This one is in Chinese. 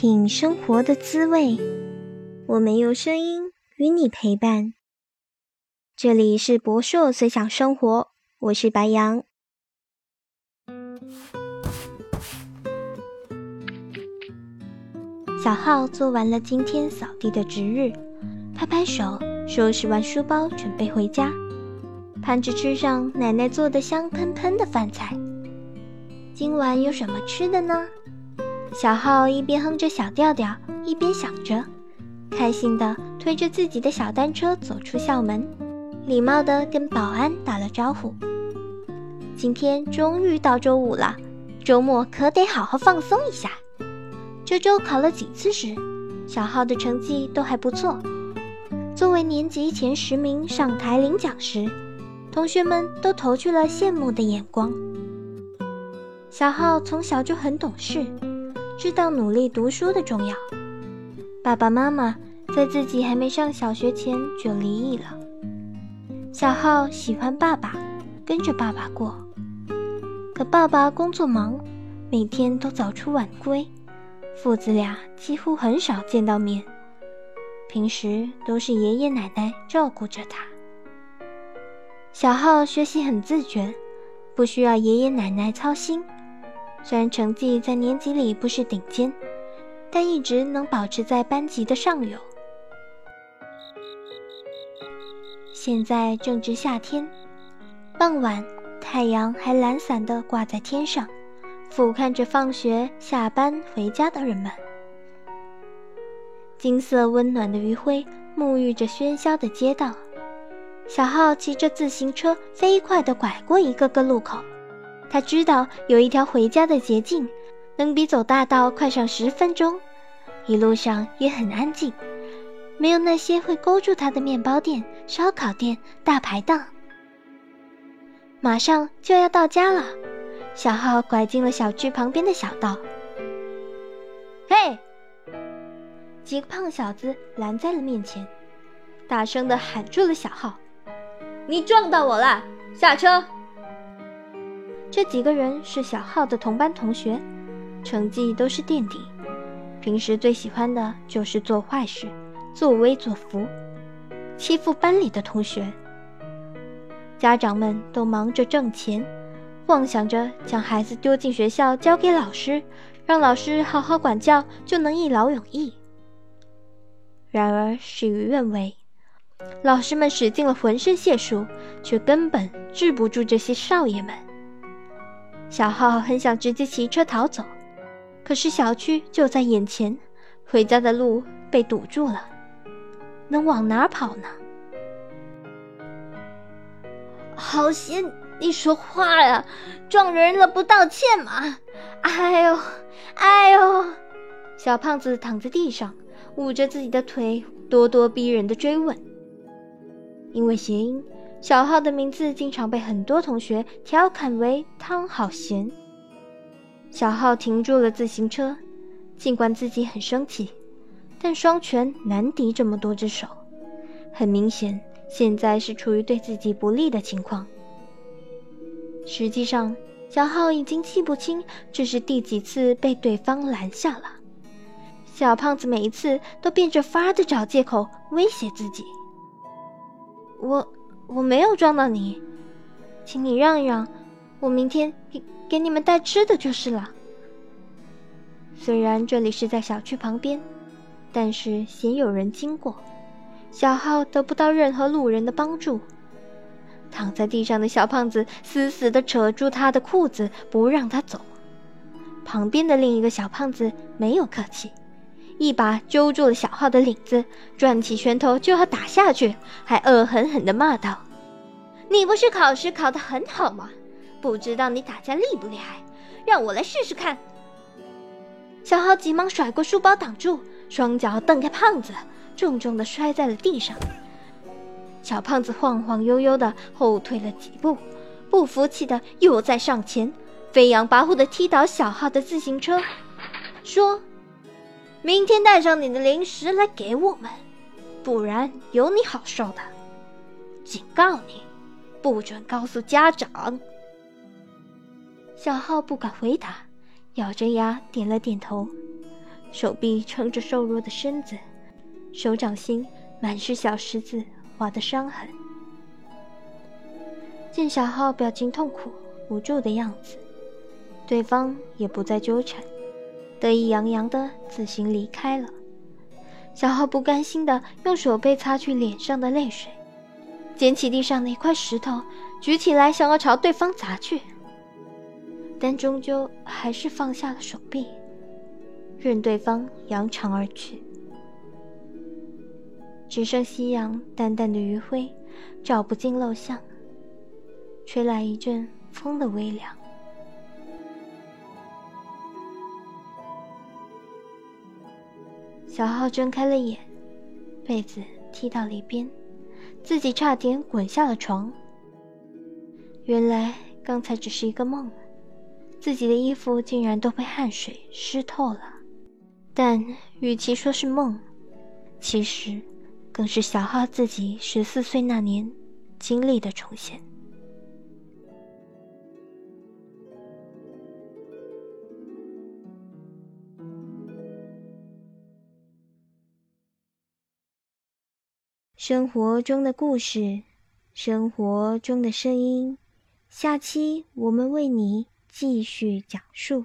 品生活的滋味，我们用声音与你陪伴。这里是博硕随想生活，我是白羊。小浩做完了今天扫地的值日，拍拍手，收拾完书包，准备回家，盼着吃上奶奶做的香喷喷的饭菜。今晚有什么吃的呢？小浩一边哼着小调调，一边想着，开心地推着自己的小单车走出校门，礼貌地跟保安打了招呼。今天终于到周五了，周末可得好好放松一下。这周考了几次试，小浩的成绩都还不错。作为年级前十名上台领奖时，同学们都投去了羡慕的眼光。小浩从小就很懂事。知道努力读书的重要。爸爸妈妈在自己还没上小学前就离异了。小浩喜欢爸爸，跟着爸爸过。可爸爸工作忙，每天都早出晚归，父子俩几乎很少见到面。平时都是爷爷奶奶照顾着他。小浩学习很自觉，不需要爷爷奶奶操心。虽然成绩在年级里不是顶尖，但一直能保持在班级的上游。现在正值夏天，傍晚太阳还懒散地挂在天上，俯瞰着放学、下班回家的人们。金色温暖的余晖沐浴着喧嚣的街道。小浩骑着自行车飞快地拐过一个个路口。他知道有一条回家的捷径，能比走大道快上十分钟，一路上也很安静，没有那些会勾住他的面包店、烧烤店、大排档。马上就要到家了，小浩拐进了小区旁边的小道。嘿，几个胖小子拦在了面前，大声的喊住了小浩：“你撞到我了，下车！”这几个人是小浩的同班同学，成绩都是垫底，平时最喜欢的就是做坏事、作威作福，欺负班里的同学。家长们都忙着挣钱，妄想着将孩子丢进学校交给老师，让老师好好管教，就能一劳永逸。然而事与愿违，老师们使尽了浑身解数，却根本治不住这些少爷们。小浩很想直接骑车逃走，可是小区就在眼前，回家的路被堵住了，能往哪跑呢？好心，你说话呀！撞人了不道歉吗？哎呦，哎呦！小胖子躺在地上，捂着自己的腿，咄咄逼人的追问。因为谐音。小浩的名字经常被很多同学调侃为“汤好咸”。小浩停住了自行车，尽管自己很生气，但双拳难敌这么多只手。很明显，现在是处于对自己不利的情况。实际上，小浩已经记不清这是第几次被对方拦下了。小胖子每一次都变着法的找借口威胁自己：“我……”我没有撞到你，请你让一让，我明天给给你们带吃的就是了。虽然这里是在小区旁边，但是鲜有人经过，小浩得不到任何路人的帮助。躺在地上的小胖子死死地扯住他的裤子，不让他走。旁边的另一个小胖子没有客气。一把揪住了小浩的领子，转起拳头就要打下去，还恶狠狠地骂道：“你不是考试考得很好吗？不知道你打架厉不厉害？让我来试试看。”小浩急忙甩过书包挡住，双脚蹬开胖子，重重地摔在了地上。小胖子晃晃悠悠地后退了几步，不服气的又再上前，飞扬跋扈地踢倒小浩的自行车，说。明天带上你的零食来给我们，不然有你好受的。警告你，不准告诉家长。小浩不敢回答，咬着牙点了点头。手臂撑着瘦弱的身子，手掌心满是小石子划的伤痕。见小浩表情痛苦无助的样子，对方也不再纠缠，得意洋洋的自行离开了。小浩不甘心的用手背擦去脸上的泪水，捡起地上的一块石头，举起来想要朝对方砸去，但终究还是放下了手臂，任对方扬长而去。只剩夕阳淡淡的余晖，照不进陋巷。吹来一阵风的微凉。小浩睁开了眼，被子踢到了一边，自己差点滚下了床。原来刚才只是一个梦，自己的衣服竟然都被汗水湿透了。但与其说是梦，其实更是小浩自己十四岁那年经历的重现。生活中的故事，生活中的声音，下期我们为你继续讲述。